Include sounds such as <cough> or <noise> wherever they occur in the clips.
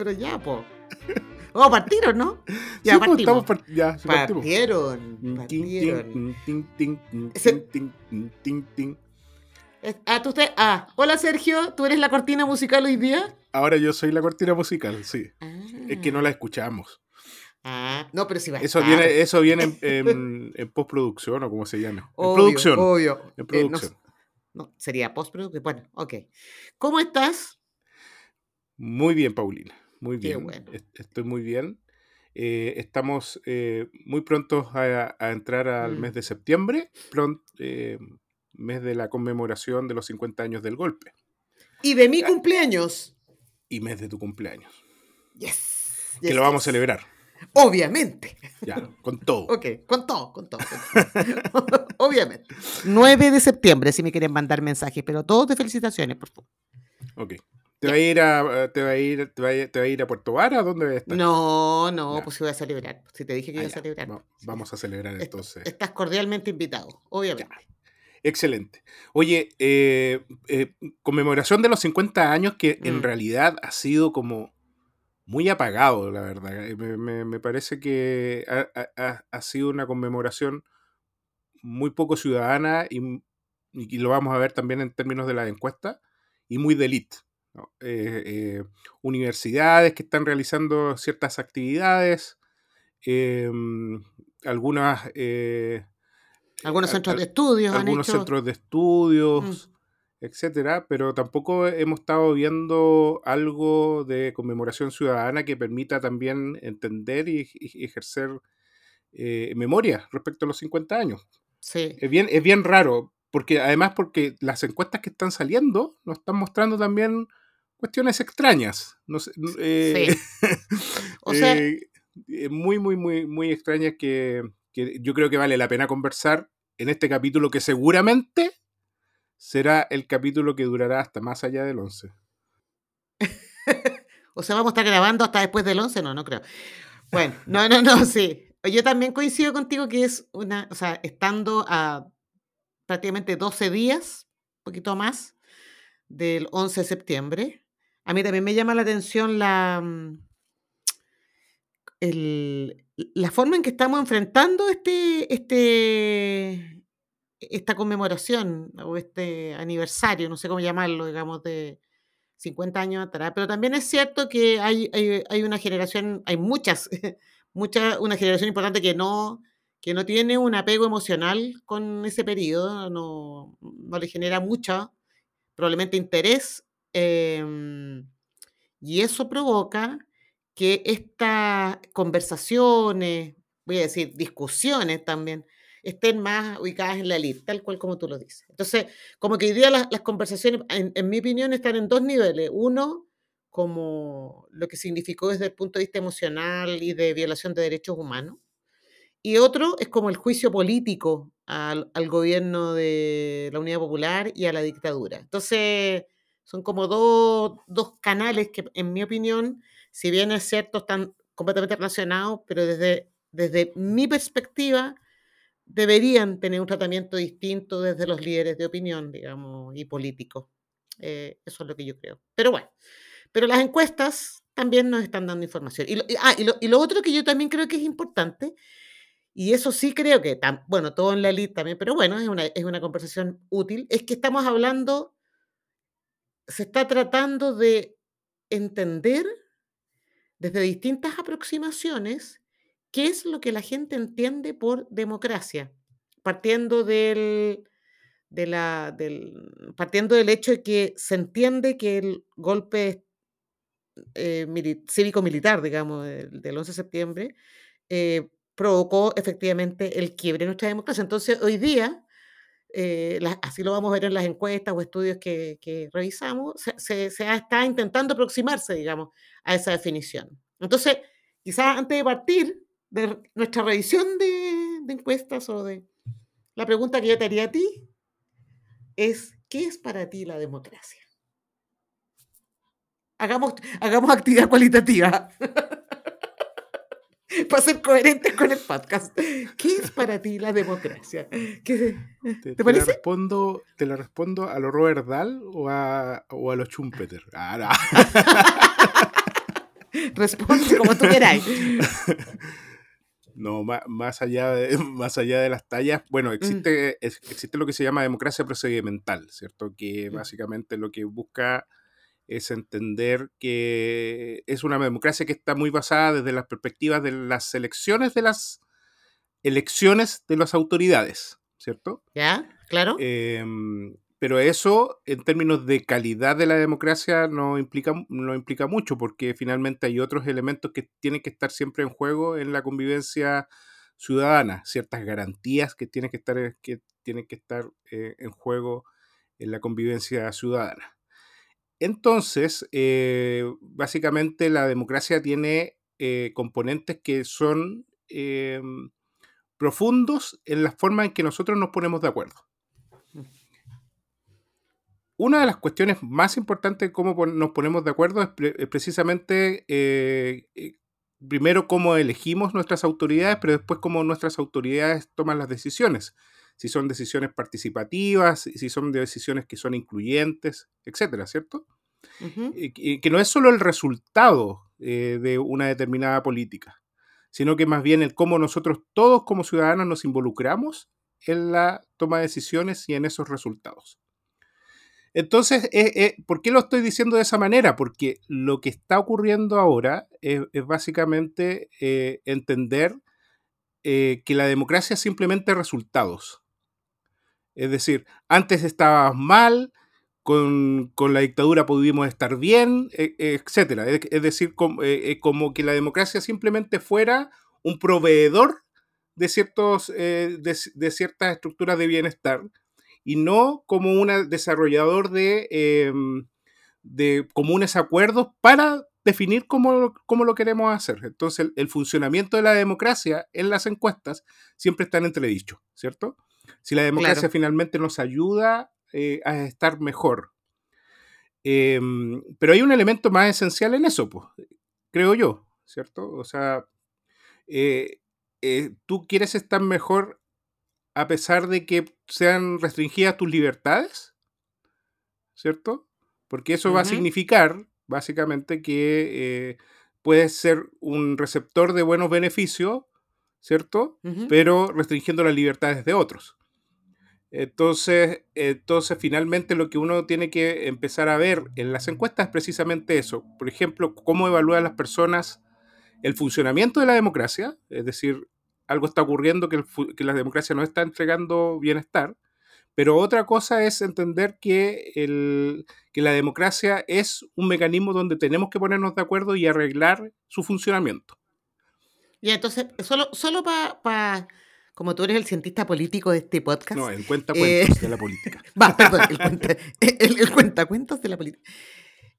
Pero, ya, po. Oh, partieron, ¿no? <laughs> Ya Sí, pues, partimos. estamos part- ya, sí, partimos. partieron. Partieron. Es- Ah, tú usted. Ah, hola Sergio, ¿tú eres la cortina musical hoy día? Ahora yo soy la cortina musical, sí. Ah. Es que no la escuchamos. Ah, no, pero sí va a Eso estar. viene, eso viene en, en- <laughs> en postproducción o como se llama. En producción. Obvio. En Eh, no producción. sé- no, sería postproducción. Bueno, ok. ¿Cómo estás? Muy bien, Paulina. Muy Qué bien. bueno. Est- Estoy muy bien. Eh, estamos eh, muy prontos a, a entrar al Mm. mes de septiembre, eh, mes de la conmemoración de los 50 años del golpe Y de mi cumpleaños. y mes de tu cumpleaños, Yes. que yes, lo vamos a celebrar, Obviamente. ya, con todo. Ok, con todo, con todo. con todo. <laughs> Obviamente. 9 de septiembre, si me quieren mandar mensajes, pero todos de felicitaciones, por favor. Ok. ¿Te va a ir a, te va a ir, te va a ir, te va a ir a Puerto Vara? ¿Dónde vas a estar? No, no, pues si voy a celebrar. Si te dije que Ah, iba a ya. celebrar. Va- Vamos a celebrar entonces. Estás cordialmente invitado, obviamente. Excelente. Oye, eh, eh, conmemoración de los 50 años que en Mm. realidad ha sido como muy apagado, la verdad. Eh, Me, me- me parece que ha, ha- ha- ha sido una conmemoración muy poco ciudadana y, lo vamos a ver también en términos de la encuesta y muy de élite. ¿No? Eh, eh, universidades que están realizando ciertas actividades, em, algunas... eh, Algunos al- centros de estudios han algunos hecho. centros de estudios, etcétera, pero tampoco hemos estado viendo algo de conmemoración ciudadana que permita también entender y, y ejercer eh, memoria respecto a los 50 años. Sí. Es bien, es bien raro, porque además porque las encuestas que están saliendo nos están mostrando también cuestiones extrañas. No sé, eh, <laughs> O sea- eh, eh, muy, muy, muy, muy extrañas que, que yo creo que vale la pena conversar en este capítulo que seguramente será el capítulo que durará hasta más allá del 11. <laughs> O sea, vamos a estar grabando hasta después del 11, no, no creo. Bueno, no, no, no, sí. Yo también coincido contigo que es una, o sea, estando a prácticamente 12 días, un poquito más, del 11 de septiembre, a mí también me llama la atención la, mm, la forma en que estamos enfrentando este, este, esta conmemoración o este aniversario, no sé cómo llamarlo, digamos, de 50 años atrás. Pero también es cierto que hay, hay, hay una generación, hay muchas, <laughs> mucha, una generación importante que no, que no tiene un apego emocional con ese periodo, no, no le genera mucho, probablemente interés. Em, y eso provoca que estas conversaciones, voy a decir, discusiones también, estén más ubicadas en la elite, tal cual como tú lo dices. Entonces, como que hoy día las, las conversaciones, en, en mi opinión, están en dos niveles. Uno, como lo que significó desde el punto de vista emocional y de violación de derechos humanos. Y otro es como el juicio político al, al gobierno de la Unidad Popular y a la dictadura. Entonces, son como dos, dos canales que, en mi opinión, si bien es cierto, están completamente relacionados, pero desde, desde mi perspectiva, deberían tener un tratamiento distinto desde los líderes de opinión, digamos, y políticos. Eh, eso es lo que yo creo. Pero bueno, pero las encuestas también nos están dando información. Y lo, y- ah, y lo, y lo otro que yo también creo que es importante, y eso sí creo que, tam- bueno, todo en la elite también, pero bueno, es una, es una conversación útil, es que estamos hablando, se está tratando de entender desde distintas aproximaciones qué es lo que la gente entiende por democracia, partiendo del, partiendo del hecho de que se entiende que el golpe eh, mili- cívico-militar, digamos, del, del 11 de septiembre, eh, provocó efectivamente el quiebre de nuestra democracia. Entonces, hoy día eh, así lo vamos a ver en las encuestas o estudios que, revisamos, se, está intentando aproximarse, digamos, a esa definición. Entonces, quizás antes de partir de nuestra revisión de, de encuestas o de la pregunta que yo te haría a ti es, ¿qué es para ti la democracia? Hagamos, hagamos actividad cualitativa. <laughs> <laughs> para ser coherentes con el podcast. ¿Qué es para ti la democracia? ¿Te, ¿Te, La respondo, ¿Te la respondo a lo Robert Dahl o a, o a los Schumpeter? Ah, <laughs> Responde como tú queráis. <laughs> No, más, allá de, más allá de las tallas, bueno, mm. existe, existe lo que se llama democracia procedimental, ¿cierto? Que mm. básicamente lo que busca es entender que es una democracia que está muy basada desde las perspectivas de las elecciones de las elecciones de las autoridades, ¿cierto? Ya, claro. Em, pero eso, en términos de calidad de la democracia, no implica, no implica mucho, porque finalmente hay otros elementos que tienen que estar siempre en juego en la convivencia ciudadana, ciertas garantías que tienen que estar, que tienen que estar eh, en juego en la convivencia ciudadana. Entonces, eh, básicamente la democracia tiene eh, componentes que son em, profundos en la forma en que nosotros nos ponemos de acuerdo. Una de las cuestiones más importantes de cómo nos ponemos de acuerdo es, precisamente, eh, primero, cómo elegimos nuestras autoridades, pero después cómo nuestras autoridades toman las decisiones si son decisiones participativas, si son decisiones que son incluyentes, etcétera, ¿cierto? que no es solo el resultado eh, de una determinada política, sino que más bien el cómo nosotros todos como ciudadanos nos involucramos en la toma de decisiones y en esos resultados. Entonces, eh, eh, ¿por qué lo estoy diciendo de esa manera? Porque lo que está ocurriendo ahora es, es básicamente entender que la democracia es simplemente resultados. Es decir, antes estabas mal, con, la dictadura pudimos estar bien, e, etcétera. Es, decir, eh, eh, como, que la democracia simplemente fuera un proveedor de, ciertos, eh, de, ciertas estructuras de bienestar y no como un desarrollador de, em, de comunes acuerdos para definir cómo, cómo, lo queremos hacer. Entonces, el, funcionamiento de la democracia en las encuestas siempre está en entredicho, ¿cierto? Si la democracia finalmente nos ayuda eh, a estar mejor. Em, pero hay un elemento más esencial en eso, pues, creo yo, ¿cierto? O sea, eh, eh, tú quieres estar mejor a pesar de que sean restringidas tus libertades, ¿cierto? Porque eso va a significar, básicamente, que puedes ser un receptor de buenos beneficios, ¿cierto? Pero restringiendo las libertades de otros. Entonces, entonces, finalmente lo que uno tiene que empezar a ver en las encuestas es precisamente eso. Por ejemplo, cómo evalúan las personas el funcionamiento de la democracia, es decir, algo está ocurriendo que, la democracia no está entregando bienestar, pero otra cosa es entender que, el, que la democracia es un mecanismo donde tenemos que ponernos de acuerdo y arreglar su funcionamiento. Y entonces, solo, solo para como tú eres el cientista político de este podcast. No, el cuentacuentos eh, de la <laughs> política. Va, perdón, el, cuenta, el, cuentacuentos de la política.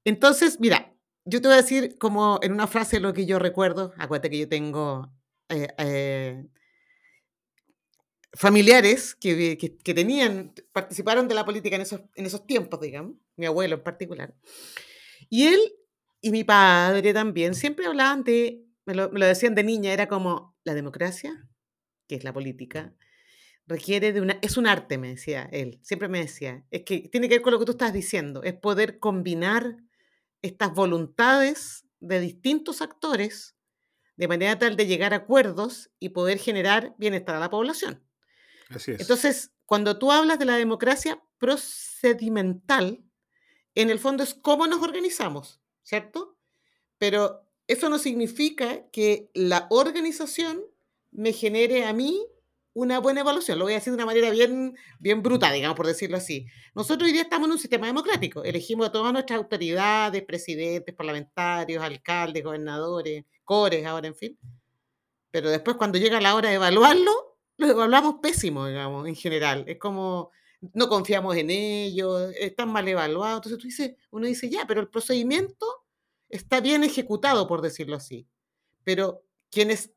Entonces, mira, yo te voy a decir como en una frase lo que yo recuerdo. Acuérdate que yo tengo eh, eh, familiares que, que, tenían, participaron de la política en esos, en esos tiempos, digamos, mi abuelo en particular. Y él y mi padre también siempre hablaban de, me lo, me lo decían de niña, era como la democracia que es la política, requiere de una, es un arte, me decía él, siempre me decía, es que tiene que ver con lo que tú estás diciendo, es poder combinar estas voluntades de distintos actores de manera tal de llegar a acuerdos y poder generar bienestar a la población. Así es. Entonces, cuando tú hablas de la democracia procedimental, en el fondo es cómo nos organizamos, ¿cierto? Pero eso no significa que la organización me genere a mí una buena evaluación. Lo voy a decir de una manera bien, bien bruta, digamos, por decirlo así. Nosotros hoy día estamos en un sistema democrático. Elegimos a todas nuestras autoridades, presidentes, parlamentarios, alcaldes, gobernadores, cores, ahora, en fin. Pero después, cuando llega la hora de evaluarlo, lo evaluamos pésimo, digamos, en general. Es como, no confiamos en ellos, están mal evaluados. Entonces tú dices, uno dice, ya, pero el procedimiento está bien ejecutado, por decirlo así. Pero quienes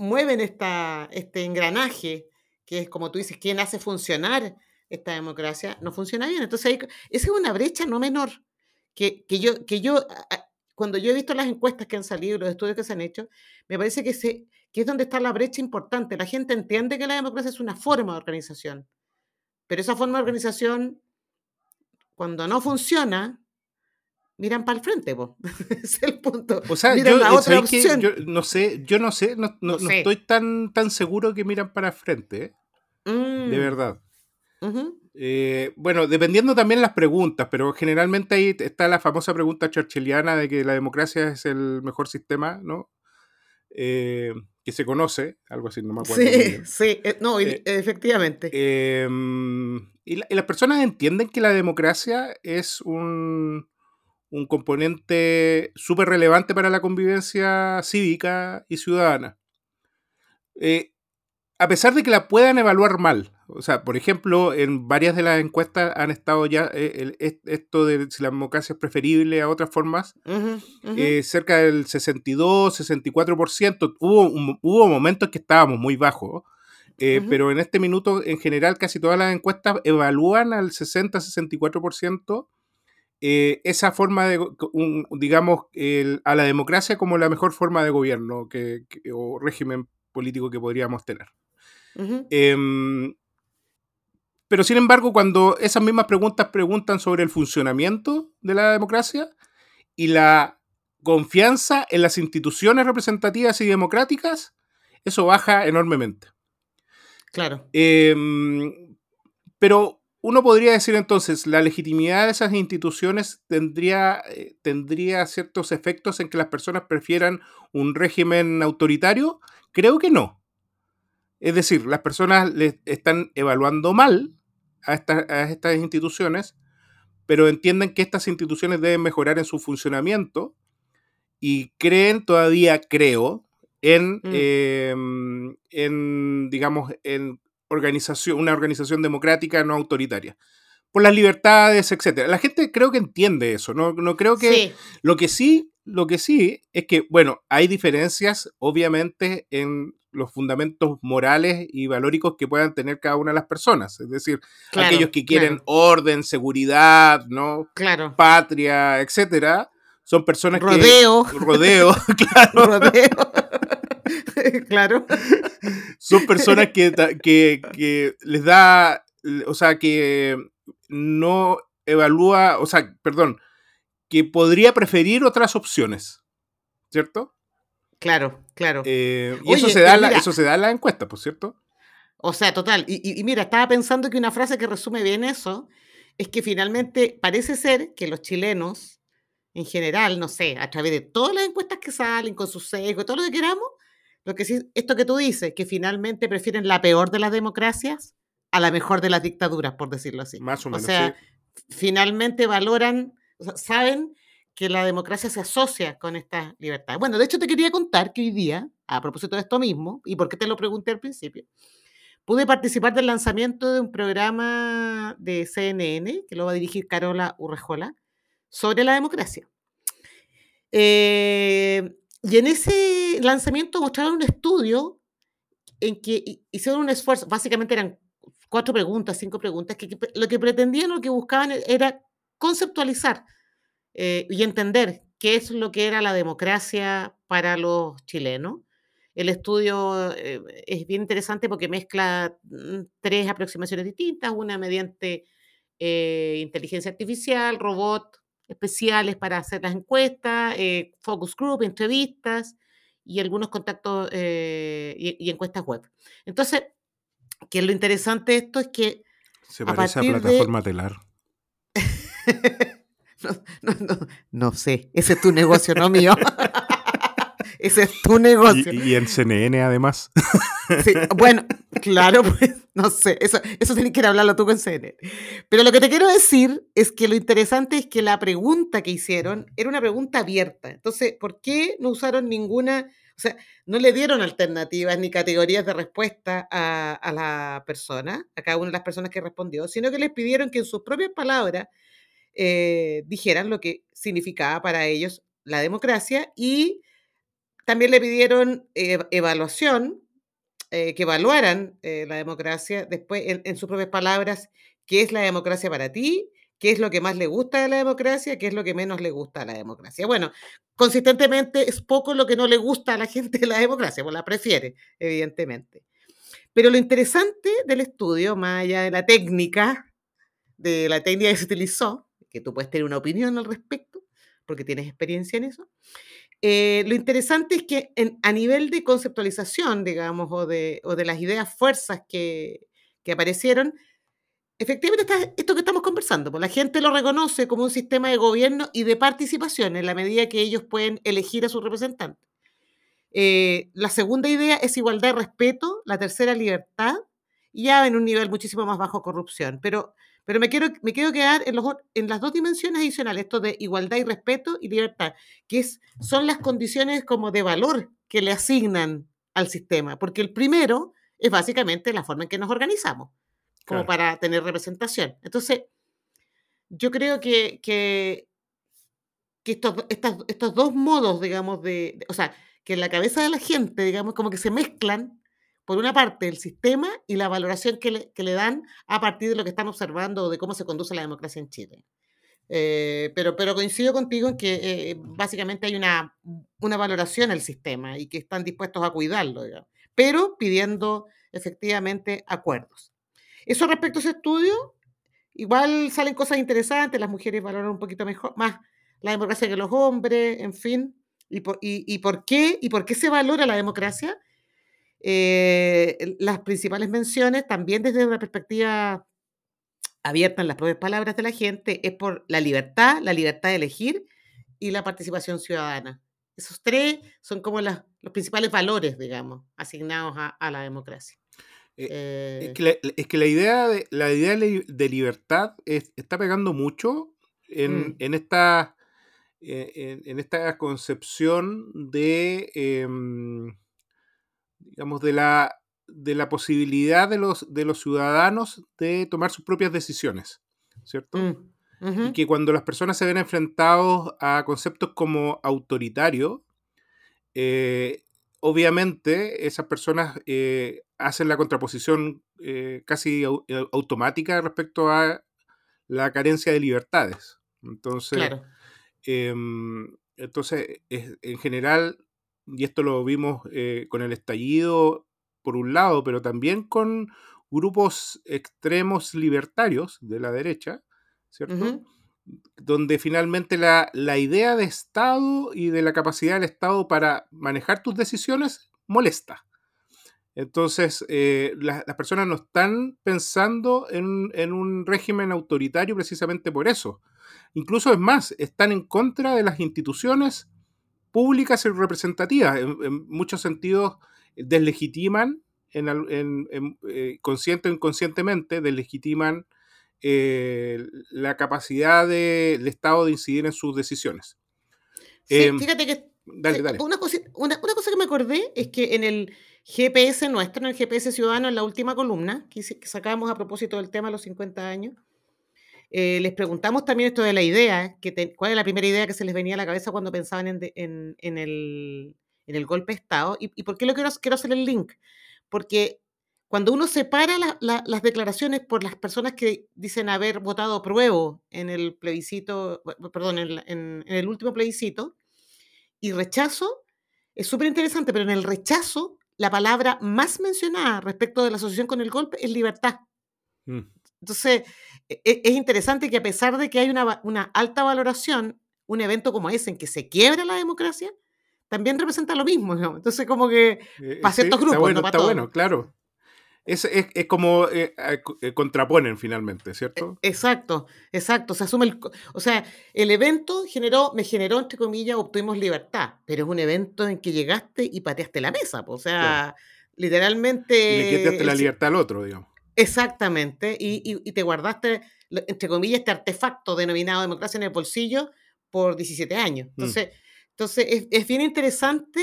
mueven esta, este engranaje, que es como tú dices, quien hace funcionar esta democracia, no funciona bien. Entonces, esa es una brecha no menor. Que, que yo, que yo, cuando yo he visto las encuestas que han salido, los estudios que se han hecho, me parece que, se, que es donde está la brecha importante. La gente entiende que la democracia es una forma de organización, pero esa forma de organización, cuando no funciona, miran para el frente, po. <laughs> es el punto. O sea, miran yo, la otra opción. yo no sé, yo no sé, no, no- No no sé. estoy tan, tan seguro que miran para el frente, ¿eh? de Mm, verdad. Eh, bueno, dependiendo también las preguntas, pero generalmente ahí está la famosa pregunta churchilliana de que la democracia es el mejor sistema, ¿no? Eh, que se conoce, algo así, no me acuerdo. Sí, sí, eh, no, Eh, efectivamente. Eh, y, la- y las personas entienden que la democracia es un, un componente súper relevante para la convivencia cívica y ciudadana. Eh, a pesar de que la puedan evaluar mal. O sea, por ejemplo, en varias de las encuestas han estado ya eh, el- esto de si la democracia es preferible a otras formas, eh, cerca del 62, 64%. Hubo, un- hubo momentos que estábamos muy bajos, eh, pero en este minuto, en general, casi todas las encuestas evalúan al 60-64% eh, esa forma de, un- digamos, el- a la democracia como la mejor forma de gobierno que, que- o régimen político que podríamos tener. Em, pero sin embargo, cuando esas mismas preguntas preguntan sobre el funcionamiento de la democracia y la confianza en las instituciones representativas y democráticas, eso baja enormemente. Claro. Em, pero uno podría decir entonces, la legitimidad de esas instituciones tendría, eh, tendría ciertos efectos en que las personas prefieran un régimen autoritario. Creo que no. Es decir, las personas le están evaluando mal a, esta- a estas instituciones, pero entienden que estas instituciones deben mejorar en su funcionamiento y creen todavía, creo, en, Mm. em, en digamos, en organización, una organización democrática no autoritaria. Por las libertades, etcétera. La gente creo que entiende eso. No, no creo que. Sí, Lo que sí, lo que sí es que, bueno, hay diferencias, obviamente, en los fundamentos morales y valóricos que puedan tener cada una de las personas. Es decir, claro. aquellos que quieren claro, orden, seguridad, ¿no? Claro. patria, etcétera, son personas Rodeo. que. Rodeo. <laughs> claro. Rodeo. <laughs> claro. Son personas que, <laughs> que, que les da. O sea, que no evalúa. O sea, perdón. Que podría preferir otras opciones. ¿Cierto? Claro, claro. Eh, y eso Oye, se, da la, eso se da en la encuesta, por cierto. O sea, total. Y, y- y mira, estaba pensando que una frase que resume bien eso es que finalmente parece ser que los chilenos, en general, no sé, a través de todas las encuestas que salen, con sus sesgos, todo lo que queramos, lo que sí, esto que tú dices, que finalmente prefieren la peor de las democracias a la mejor de las dictaduras, por decirlo así. Más o O menos. sea, sí. finalmente valoran, o sea, saben que la democracia se asocia con estas libertades. Bueno, de hecho te quería contar que hoy día, a propósito de esto mismo, y por qué te lo pregunté al principio, pude participar del lanzamiento de un programa de CNN, que lo va a dirigir Carola Urrejola, sobre la democracia. Eh, y en ese lanzamiento mostraron un estudio en que hi- hicieron un esfuerzo, básicamente eran cuatro preguntas, cinco preguntas, que, lo que pretendían, lo que buscaban e- era conceptualizar eh, y entender qué es lo que era la democracia para los chilenos. El estudio eh, es bien interesante porque mezcla mm, tres aproximaciones distintas, una mediante eh, inteligencia artificial, robot especiales para hacer las encuestas, eh, focus group, entrevistas y algunos contactos eh, y, y encuestas web. Entonces, que lo interesante de esto es que Se a parece a, partir de- plataforma telar. <laughs> no, no, no, no sé, ese es tu negocio, no mío. <laughs> ese es tu negocio. Y, y en CNN además. <laughs> Sí, bueno, claro, pues, no sé, eso, eso tenés que ir a hablarlo tú con CNN. Pero lo que te quiero decir es que lo interesante es que la pregunta que hicieron era una pregunta abierta. Entonces, ¿por qué no usaron ninguna? O O sea, no le dieron alternativas ni categorías de respuesta a, a la persona, a cada una de las personas que respondió, sino que les pidieron que en sus propias palabras eh, dijeran lo que significaba para ellos la democracia y también le pidieron eh, evaluación, eh, que evaluaran eh, la democracia después en, en sus propias palabras, qué es la democracia para ti, qué es lo que más le gusta de la democracia, qué es lo que menos le gusta a la democracia. Bueno, consistentemente es poco lo que no le gusta a la <laughs> gente de la democracia, pues la prefiere, evidentemente. Pero lo interesante del estudio, más allá de la técnica, de la técnica que se utilizó, que tú puedes tener una opinión al respecto, porque tienes experiencia en eso, eh, lo interesante es que a nivel de conceptualización, digamos, o de, o de las ideas fuerzas que, que aparecieron, efectivamente está esto que estamos conversando, pues la gente lo reconoce como un sistema de gobierno y de participación en la medida que ellos pueden elegir a sus representantes. Eh, la segunda idea es igualdad y respeto, la tercera libertad, y ya en un nivel muchísimo más bajo corrupción. Pero, pero me, quiero, me quiero quedar en, los, en las dos dimensiones adicionales, esto de igualdad y respeto y libertad, que es, son las condiciones como de valor que le asignan al sistema, porque el primero es básicamente la forma en que nos organizamos, como Claro. para tener representación. Entonces, yo creo que, que, que estos, estas- estos dos modos, digamos, de, de- o sea, que en la cabeza de la gente, digamos, como que se mezclan, por una parte, el sistema y la valoración que le, que le dan a partir de lo que están observando de cómo se conduce la democracia en Chile. Eh, pero, pero coincido contigo en que eh, básicamente hay una, una valoración al sistema y que están dispuestos a cuidarlo, digamos, pero pidiendo efectivamente acuerdos. Eso respecto a ese estudio, igual salen cosas interesantes, las mujeres valoran un poquito mejor, más la democracia que los hombres, en fin. ¿Y por, y, y por qué? ¿Y por qué se valora la democracia? Eh, las principales menciones, también desde una perspectiva abierta en las propias palabras de la gente, es por la libertad, la libertad de elegir y la participación ciudadana. Esos tres son como las- los principales valores, digamos, asignados a, a la democracia. Eh, Es Eh, que la, es que la idea de, la idea de li- de libertad es- está pegando mucho en, mm, en esta, en, en esta concepción de, em, digamos, de la, de la posibilidad de los, de los ciudadanos de tomar sus propias decisiones, ¿cierto? mm, Y que cuando las personas se ven enfrentados a conceptos como autoritario, eh, obviamente esas personas eh, hacen la contraposición eh, casi au- automática respecto a la carencia de libertades. Entonces, claro. em, entonces es- en general, y esto lo vimos eh, con el estallido por un lado, pero también con grupos extremos libertarios de la derecha, ¿cierto? donde finalmente la, la idea de Estado y de la capacidad del Estado para manejar tus decisiones molesta. Entonces, eh, la- las personas no están pensando en, en un régimen autoritario precisamente por eso. Incluso es más, están en contra de las instituciones públicas y representativas. En, en muchos sentidos, deslegitiman, en, en- eh, consciente o inconscientemente, deslegitiman eh, la capacidad de- del Estado de incidir en sus decisiones. Sí, Em, fíjate que dale, dale. una, cosi- una, una cosa que me acordé es que en el GPS nuestro, en el GPS Ciudadano, en la última columna que sacamos a propósito del tema de los 50 años, eh, les preguntamos también esto de la idea, te- cuál es la primera idea que se les venía a la cabeza cuando pensaban en, el, golpe de Estado. ¿Y, por qué lo quiero, quiero hacer el link? Porque cuando uno separa la- la- las declaraciones por las personas que dicen haber votado apruebo en el plebiscito, perdón, en el último plebiscito, y rechazo, es súper interesante, pero en el rechazo, la palabra más mencionada respecto de la asociación con el golpe es libertad. Mm, Entonces, e- e- es interesante que a pesar de que hay una, una alta valoración, un evento como ese en que se quiebra la democracia, también representa lo mismo. ¿no? Entonces, como que eh, para sí, ciertos está grupos, bueno, no para está todos. bueno, claro. Es, es, es como eh, eh, co- eh, contraponen finalmente, E- ¿cierto? Exacto, exacto. Se asume el, o sea, el evento generó, me generó, entre comillas, obtuvimos libertad, pero es un evento en que llegaste y pateaste la mesa. po, O sea, Y le quitaste literalmente, la libertad al otro, digamos. Exactamente, y, y- y te guardaste, entre comillas, este artefacto denominado democracia en el bolsillo por 17 años. Mm, Entonces, entonces es, es bien interesante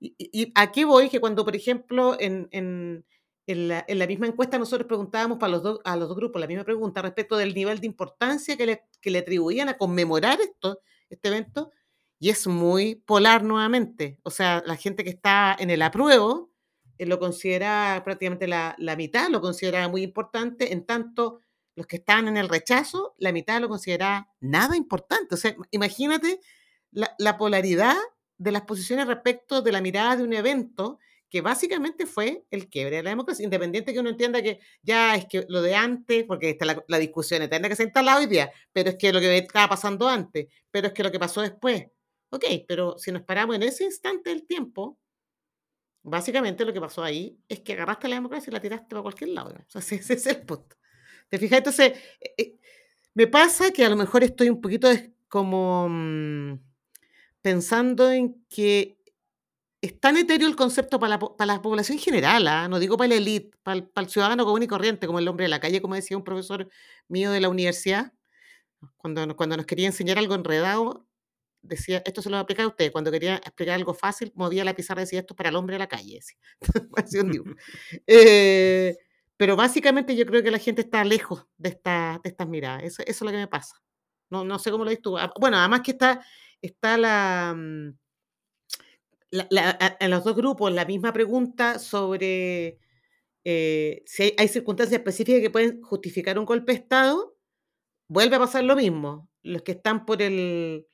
y, a qué voy? Que cuando, por ejemplo, en, en, en, la, en la, misma encuesta nosotros preguntábamos para los dos, a los dos grupos la misma pregunta respecto del nivel de importancia que le, que le atribuían a conmemorar esto, este evento, y es muy polar nuevamente. O sea, la gente que está en el apruebo lo considera prácticamente la, la, mitad, lo considera muy importante, en tanto los que están en el rechazo, la mitad lo considera nada importante. O sea, imagínate la, la polaridad de las posiciones respecto de la mirada de un evento que básicamente fue el quiebre de la democracia, independiente que uno entienda que ya es que lo de antes, porque está la, la discusión eterna que se ha instalado hoy día, pero es que lo que estaba pasando antes, pero es que lo que pasó después. Ok, pero si nos paramos en ese instante del tiempo, básicamente lo que pasó ahí es que agarraste la democracia y la tiraste para cualquier lado. O <laughs> sea, ese, es el punto. ¿Te fijas? Entonces, eh, eh, me pasa que a lo mejor estoy un poquito como... Mmm, pensando en que es tan etéreo el concepto para la, para la población general, ¿ah? no digo para la élite, para, para, el ciudadano común y corriente, como el hombre de la calle, como decía un profesor mío de la universidad, cuando, cuando nos quería enseñar algo enredado, decía, esto se lo va a usted, cuando quería explicar algo fácil, movía la pizarra y decía, esto es para el hombre de la calle. <laughs> eh, pero básicamente yo creo que la gente está lejos de, esta, de estas miradas, eso, es lo que me pasa. No, no sé cómo lo dices tú. Ah, bueno, además que está está la, mm, la, en los dos grupos la misma pregunta sobre eh, si hay, circunstancias específicas que pueden justificar un golpe de Estado, vuelve a pasar lo mismo. Los que están por el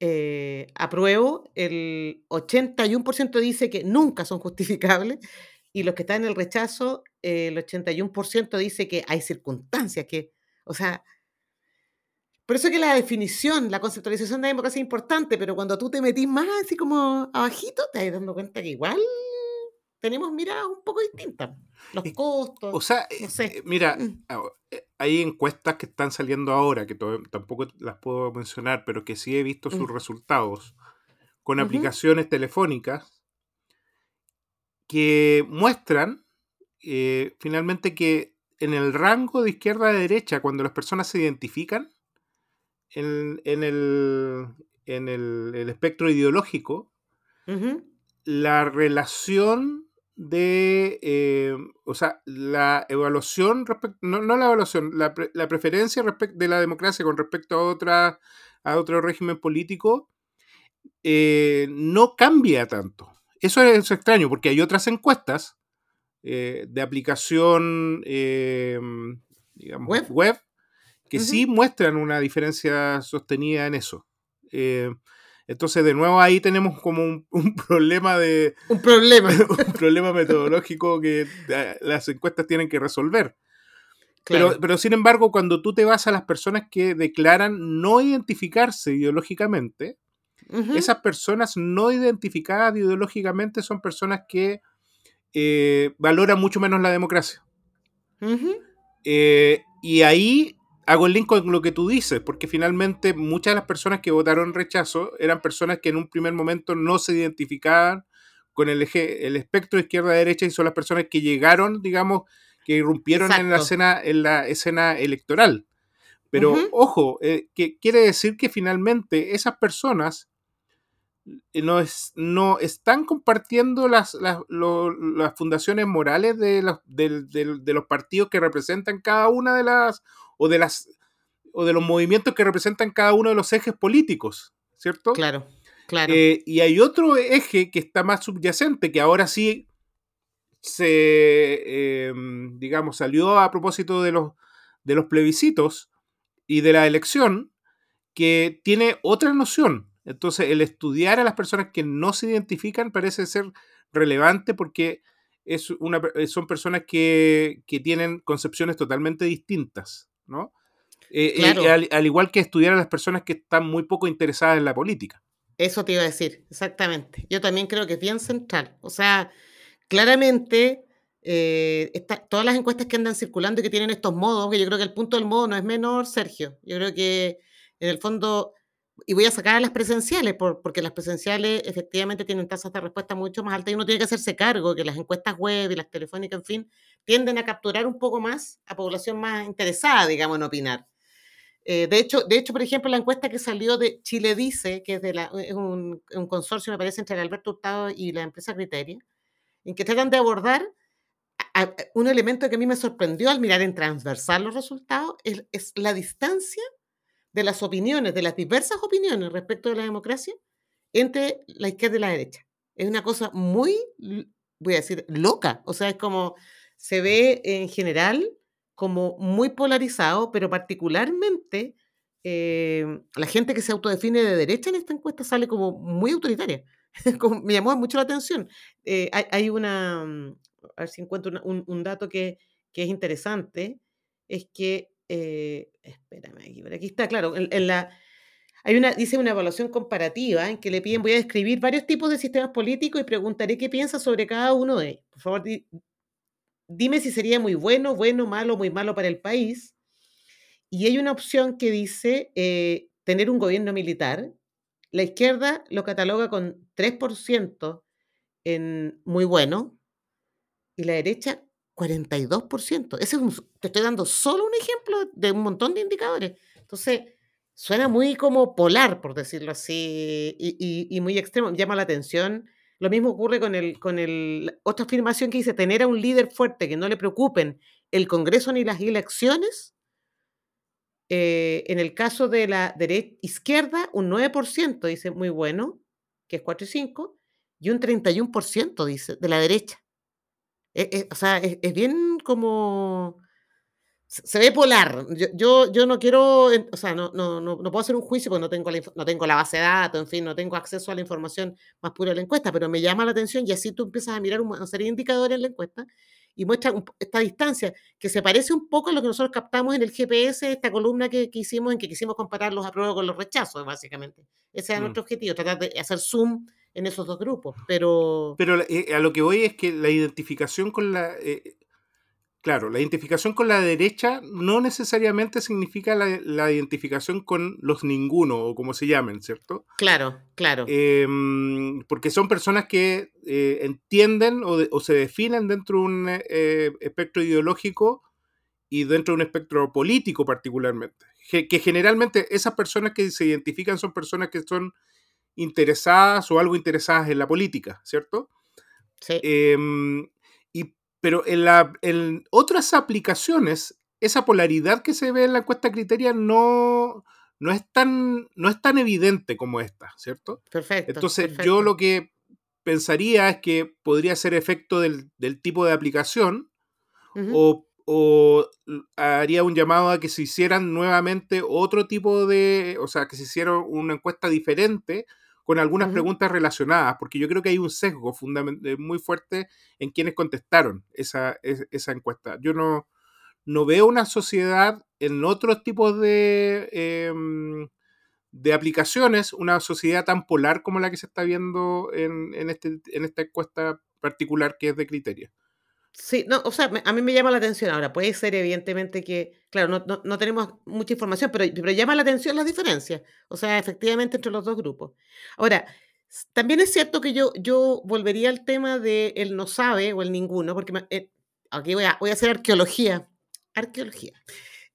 eh, apruebo, el 81% dice que nunca son justificables y los que están en el rechazo, el 81% dice que hay circunstancias que, o sea, por eso que la definición, la conceptualización de democracia es importante, pero cuando tú te metís más así como abajito, te vas dando cuenta que igual tenemos miradas un poco distintas. Los costos. O sea, eh, mira, mm. ah, eh, hay encuestas que están saliendo ahora, que tampoco las puedo mencionar, pero que sí he visto sus mm. resultados con aplicaciones telefónicas que muestran eh, finalmente que en el rango de izquierda a derecha, cuando las personas se identifican, en, el, en el, espectro ideológico la relación de, eh, o sea, la evaluación, no, no la evaluación, la, la preferencia de la democracia con respecto a, otra, a otro régimen político eh, no cambia tanto. Eso es extraño, porque hay otras encuestas eh, de aplicación, digamos, web que sí muestran una diferencia sostenida en eso. Eh, entonces, de nuevo, ahí tenemos como un, <laughs> problema de. Un problema. <laughs> un problema metodológico que eh, las encuestas tienen que resolver. Pero, pero, sin embargo, cuando tú te vas a las personas que declaran no identificarse ideológicamente, esas personas no identificadas ideológicamente son personas que eh, valoran mucho menos la democracia. y ahí hago el link con lo que tú dices, porque finalmente muchas de las personas que votaron rechazo eran personas que en un primer momento no se identificaban con el eje, el espectro izquierda-derecha y son las personas que llegaron, digamos, que irrumpieron en la, escena, en la escena electoral. Pero ojo, eh, que quiere decir que finalmente esas personas eh, no, es, no están compartiendo las, las, las fundaciones morales de los, de los partidos que representan cada una de las o de las o de los movimientos que representan cada uno de los ejes políticos, ¿cierto? Claro, claro. Eh, y hay otro eje que está más subyacente, que ahora sí se, em, digamos, salió a propósito de los, de los plebiscitos y de la elección, que tiene otra noción. Entonces, el estudiar a las personas que no se identifican parece ser relevante porque es una, son personas que, que tienen concepciones totalmente distintas. ¿No? Eh, eh, al, igual que estudiar a las personas que están muy poco interesadas en la política. Eso te iba a decir, exactamente. Yo también creo que es bien central. O sea, claramente, eh, todas las encuestas que andan circulando y que tienen estos modos, que yo creo que el punto del modo no es menor, Sergio. Yo creo que en el fondo, y voy a sacar a las presenciales, porque las presenciales efectivamente tienen tasas de respuesta mucho más altas y uno tiene que hacerse cargo que las encuestas web y las telefónicas, en fin, tienden a capturar un poco más a población más interesada, digamos, en opinar. Eh, de, hecho, de hecho, por ejemplo, la encuesta que salió de Chile Dice, que es, de es un, consorcio, me parece, entre Alberto Hurtado y la empresa Criteria, en que tratan de abordar un elemento que a mí me sorprendió al mirar en transversal los resultados, es, es la distancia de las opiniones, de las diversas opiniones respecto de la democracia entre la izquierda y la derecha. Es una cosa muy, voy a decir, loca. O sea, es como se ve en general como muy polarizado, pero particularmente eh, la gente que se autodefine de derecha en esta encuesta sale como muy autoritaria. <laughs> me llamó mucho la atención. Eh, hay, hay, una, mm, a ver si encuentro un, un, dato que, que, es interesante, es que, eh, espérame, aquí, por aquí está, claro, en la, hay una, dice una evaluación comparativa en que le piden, voy a describir varios tipos de sistemas políticos y preguntaré qué piensa sobre cada uno de ellos. Por favor, di, dime si sería muy bueno, bueno, malo, muy malo para el país. Y hay una opción que dice eh, tener un gobierno militar. La izquierda lo cataloga con 3% en muy bueno y la derecha 42%. Ese es un, te estoy dando solo un ejemplo de un montón de indicadores. Entonces, suena muy como polar, por decirlo así, y, muy extremo, llama la atención. Lo mismo ocurre con, el, con el, otra afirmación que dice, tener a un líder fuerte que no le preocupen el Congreso ni las elecciones. Eh, en el caso de la derecha, izquierda, un 9% dice muy bueno, que es 4 y 5, y un 31% dice de la derecha. Es, es, o sea, es, es bien como se ve polar. Yo, yo, yo, no quiero, o sea, no, no, no, no puedo hacer un juicio porque no tengo, la, no tengo la base de datos, en fin, no tengo acceso a la información más pura de la encuesta, pero me llama la atención y así tú empiezas a mirar una serie de indicadores en la encuesta y muestra un, esta distancia que se parece un poco a lo que nosotros captamos en el GPS, esta columna que, que hicimos en que quisimos comparar los apruebos con los rechazos, básicamente. Ese era mm. nuestro objetivo, tratar de hacer zoom en esos dos grupos, pero... Pero eh, a lo que voy es que la identificación con la... Eh, Claro, la identificación con la derecha no necesariamente significa la, la, identificación con los ninguno o como se llamen, ¿cierto? Claro, claro. Eh, porque son personas que eh, entienden o, de, o, se definen dentro de un eh, espectro ideológico y dentro de un espectro político particularmente. Que, que, generalmente esas personas que se identifican son personas que son interesadas o algo interesadas en la política, ¿cierto? Sí. Pero en, la, en otras aplicaciones, esa polaridad que se ve en la encuesta criteria no, no, es, tan, no es tan evidente como esta, ¿cierto? Perfecto. Entonces, perfecto. yo lo que pensaría es que podría ser efecto del, del tipo de aplicación uh -huh. o, o, haría un llamado a que se hicieran nuevamente otro tipo de, o sea, que se hiciera una encuesta diferente con algunas uh -huh. preguntas relacionadas, porque yo creo que hay un sesgo fundamental muy fuerte en quienes contestaron esa, esa encuesta. Yo no, no veo una sociedad en otros tipos de, eh, de aplicaciones, una sociedad tan polar como la que se está viendo en, en, este, en esta encuesta particular que es de criterio. Sí, no, o sea, a mí me llama la atención. Ahora, puede ser evidentemente que, claro, no, no, no tenemos mucha información, pero, pero, llama la atención las diferencias. O sea, efectivamente entre los dos grupos. Ahora, también es cierto que yo, yo volvería al tema de el no sabe o el ninguno, porque eh, aquí voy a, voy a hacer arqueología. Arqueología.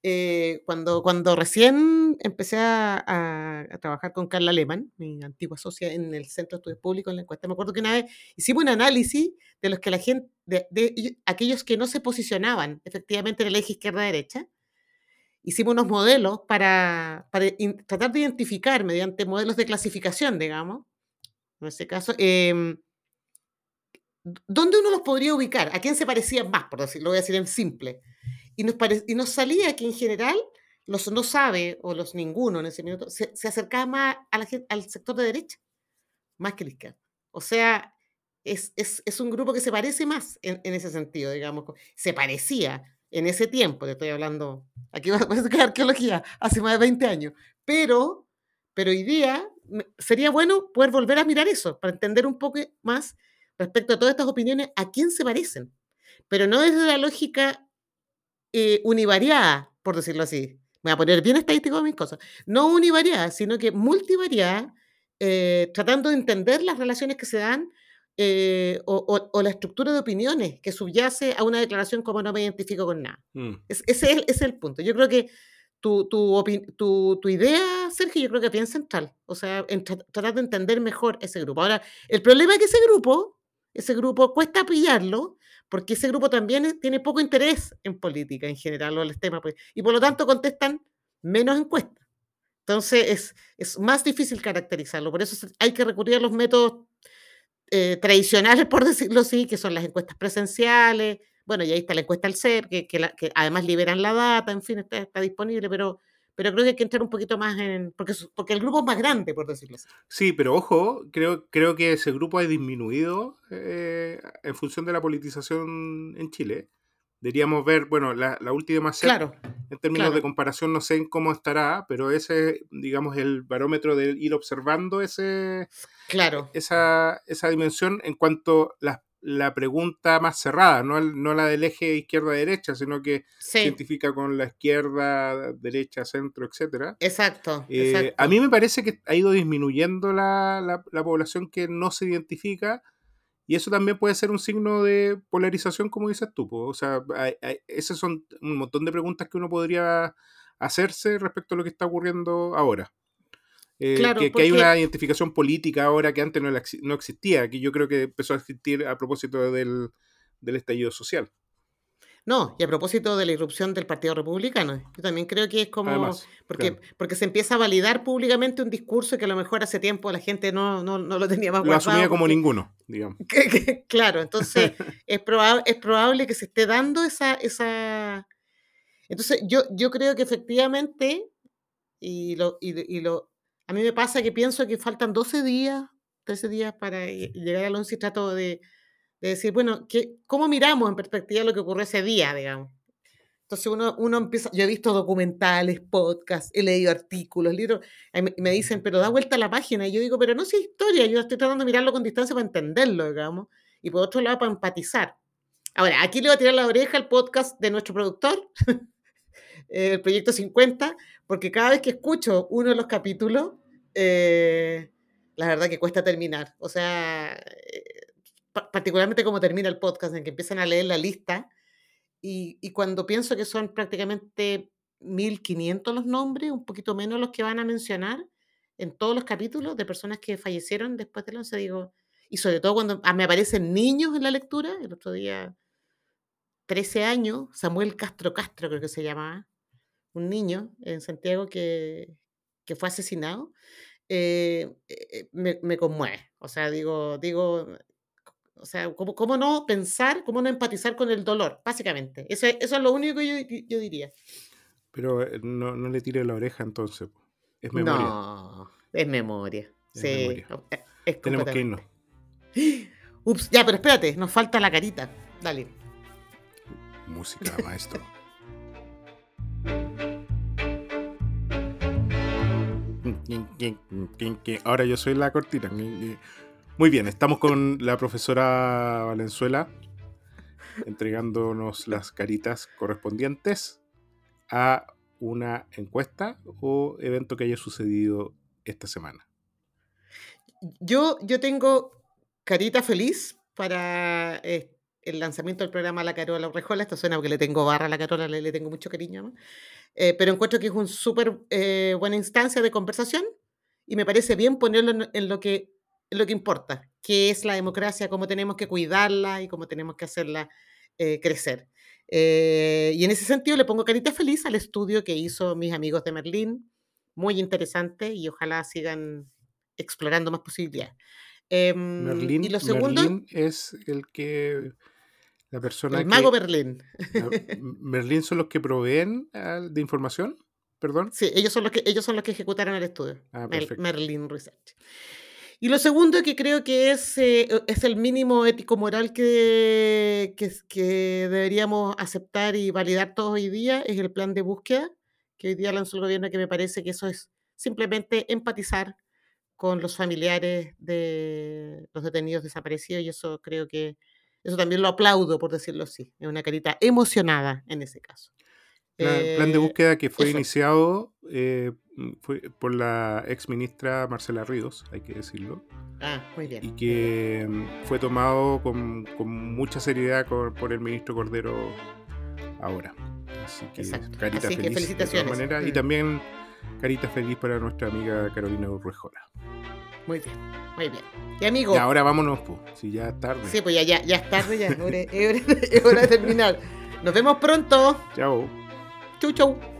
Eh, cuando, cuando recién empecé a, a, a, trabajar con Carla Lehmann, mi antigua socia en el Centro de Estudios Públicos en la encuesta, me acuerdo que una vez hicimos un análisis de los que la gente, de, de aquellos que no se posicionaban efectivamente en el eje izquierda-derecha. Hicimos unos modelos para, para in, tratar de identificar mediante modelos de clasificación, digamos, en ese caso, eh, ¿dónde uno los podría ubicar? ¿A quién se parecían más, por decirlo, lo voy a decir en simple? Y nos, pare, y nos salía que en general los no sabe o los ninguno en ese minuto se, se acercaba más a la, al sector de derecha, más que la izquierda. O sea, es, es, es un grupo que se parece más en, en, ese sentido, digamos. Se parecía en ese tiempo, te estoy hablando, aquí va <laughs> a ser arqueología, hace más de 20 años, pero, pero hoy día sería bueno poder volver a mirar eso, para entender un poco más respecto a todas estas opiniones, a quién se parecen, pero no desde la lógica eh, univariada, por decirlo así. Me voy a poner bien estadístico de mis cosas. No univariada, sino que multivariada, eh, tratando de entender las relaciones que se dan eh, o, o, o, la estructura de opiniones que subyace a una declaración como no me identifico con nada. Mm. Es, ese, es, ese, es, el punto. Yo creo que tu, tu, tu- tu idea, Sergio, yo creo que es bien central. O sea, en tra- tratar de entender mejor ese grupo. Ahora, el problema es que ese grupo, ese grupo cuesta pillarlo, porque ese grupo también es- tiene poco interés en política en general o en los temas. pues, Y por lo tanto contestan menos encuestas. Entonces es, es más difícil caracterizarlo. Por eso hay que recurrir a los métodos eh, tradicionales, <laughs> por decirlo así, que son las encuestas presenciales. Bueno, y ahí está la encuesta al CEP, que, que además liberan la data, en fin, está, está disponible, pero, pero creo que hay que entrar un poquito más en... Porque, porque el grupo es más grande, por decirlo así. Sí, pero ojo, creo, creo que ese grupo ha disminuido eh, en función de la politización en Chile. Deberíamos ver, bueno, la, la última CEP, Claro, en términos de claro. comparación, no sé en cómo estará, pero ese, digamos, el barómetro de ir observando ese, claro. esa, esa dimensión en cuanto a la, pregunta más cerrada, no, no la del eje izquierda-derecha, sino que se identifica con la izquierda, derecha, centro, etcétera. exacto, Eh, exacto. a mí me parece que ha ido disminuyendo la, la- la población que no se identifica y eso también puede ser un signo de polarización, como dices tú. po. O sea, hay- hay- esas son un montón de preguntas que uno podría hacerse respecto a lo que está ocurriendo ahora. Eh, Claro, que, que hay porque- una identificación política ahora que antes no, la no existía, que yo creo que empezó a existir a propósito del, del estallido social. No, y a propósito de la irrupción del Partido Republicano, yo también creo que es como... Además, porque, claro. porque se empieza a validar públicamente un discurso que a lo mejor hace tiempo la gente no, no, no lo tenía más lo asumía como porque- ninguno, digamos. <laughs> que- que- claro, entonces <laughs> es, proba- es probable que se esté dando esa... esa... Entonces yo, yo creo que efectivamente, y lo, y, y lo, a mí me pasa que pienso que faltan 12 días, 13 días para lle- llegar al 11 y trato de, de decir, bueno, ¿qué, ¿cómo miramos en perspectiva lo que ocurrió ese día, digamos? Entonces uno, uno empieza, yo he visto documentales, podcasts, he leído artículos, libros, y me, me dicen, pero da vuelta a la página, y yo digo, pero no es historia, yo estoy tratando de mirarlo con distancia para entenderlo, digamos, y por otro lado para empatizar. Ahora, aquí le voy a tirar la oreja al podcast de nuestro productor, <laughs> el Proyecto 50, porque cada vez que escucho uno de los capítulos, eh, la verdad que cuesta terminar. O sea, eh, pa- particularmente como termina el podcast, en que empiezan a leer la lista, y, y cuando pienso que son prácticamente 1500 los nombres, un poquito menos los que van a mencionar en todos los capítulos de personas que fallecieron después del 11, digo, y sobre todo cuando ah, me aparecen niños en la lectura, el otro día, 13 años, Samuel Castro Castro creo que se llamaba, un niño en Santiago que, que fue asesinado, eh, eh, me, me conmueve. O sea, digo, digo, o sea, ¿cómo, cómo no pensar, cómo no empatizar con el dolor? Básicamente. Eso es, eso es lo único que yo, yo diría. Pero eh, no, no le tire la oreja entonces. Es memoria. No, es memoria. Es sí, memoria. eh, es Tenemos que irnos. <gasps> Ups, ya, pero espérate, nos falta la carita. Dale. Música, maestro. Ahora yo soy la cortina. Muy bien, estamos con la profesora Valenzuela entregándonos las caritas correspondientes a una encuesta o evento que haya sucedido esta semana. Yo, yo tengo carita feliz para eh, el lanzamiento del programa La Carola Rejola. Esto suena porque le tengo barra a la Carola, le, le tengo mucho cariño. además. Eh, pero encuentro que es una súper eh, buena instancia de conversación y me parece bien ponerlo en, en lo que, en lo que importa, que es la democracia, cómo tenemos que cuidarla y cómo tenemos que hacerla eh, crecer. Eh, y en ese sentido le pongo carita feliz al estudio que hizo mis amigos de Merlín, muy interesante y ojalá sigan explorando más posibilidades. Em, Merlín, y lo segundo, Merlín es el que la persona el mago que Merlín. Merlín son los que proveen de información, perdón. Sí, ellos son los que, ellos son los que ejecutaron el estudio. Ah. Merlin Research. Y lo segundo que creo que es, eh, es el mínimo ético-moral que, que, que deberíamos aceptar y validar todos hoy día es el plan de búsqueda que hoy día lanzó el gobierno, que me parece que eso es simplemente empatizar con los familiares de los detenidos desaparecidos y eso creo que, eso también lo aplaudo, por decirlo así. Es una carita emocionada en ese caso. Plan, plan de Eh, búsqueda que fue eso. iniciado eh, fue por la ex ministra Marcela Ríos, hay que decirlo, Ah, muy bien. y que mm, fue tomado con, con mucha seriedad por, por el ministro Cordero ahora. Así que Exacto. carita Así que feliz de felicitaciones. todas maneras. Y Mm. también carita feliz para nuestra amiga Carolina Urrejola. Muy bien, muy bien. Y amigo, Y ahora vámonos, pues, si ya es tarde. sí, pues ya, ya, ya es tarde, ya es hora, <laughs> es hora- de terminar. Nos vemos pronto. Chao. Chau, chau.